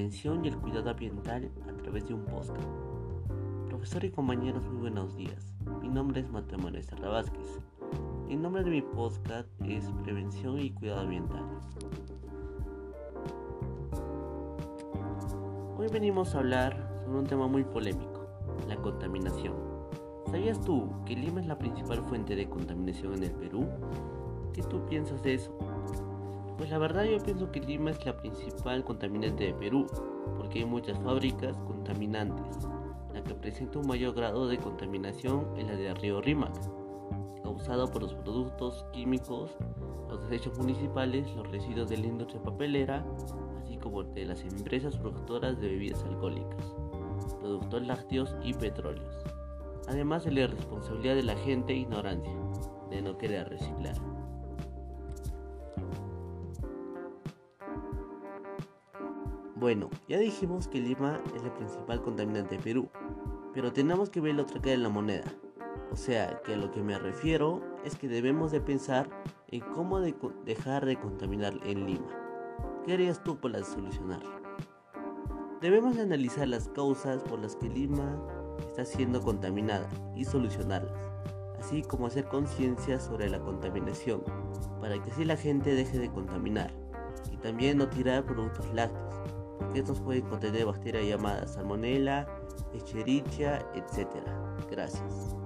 prevención y el cuidado ambiental a través de un podcast. Profesor y compañeros, muy buenos días. Mi nombre es Mateo Manuel Vázquez. El nombre de mi podcast es Prevención y Cuidado Ambiental. Hoy venimos a hablar sobre un tema muy polémico, la contaminación. ¿Sabías tú que Lima es la principal fuente de contaminación en el Perú? ¿Qué tú piensas de eso? La verdad yo pienso que Lima es la principal contaminante de Perú, porque hay muchas fábricas contaminantes. La que presenta un mayor grado de contaminación es la de Río Rímac, causada por los productos químicos, los desechos municipales, los residuos de la industria papelera, así como de las empresas productoras de bebidas alcohólicas, productos lácteos y petróleos. Además de la responsabilidad de la gente ignorancia, de no querer reciclar. Bueno, ya dijimos que Lima es el principal contaminante de Perú, pero tenemos que ver la otra cara de la moneda. O sea, que a lo que me refiero es que debemos de pensar en cómo dejar de contaminar en Lima. ¿Qué harías tú para solucionarlo? Debemos de analizar las causas por las que Lima está siendo contaminada y solucionarlas, así como hacer conciencia sobre la contaminación, para que así la gente deje de contaminar y también no tirar productos lácteos estos pueden contener bacterias llamadas salmonella, escherichia, etc. Gracias.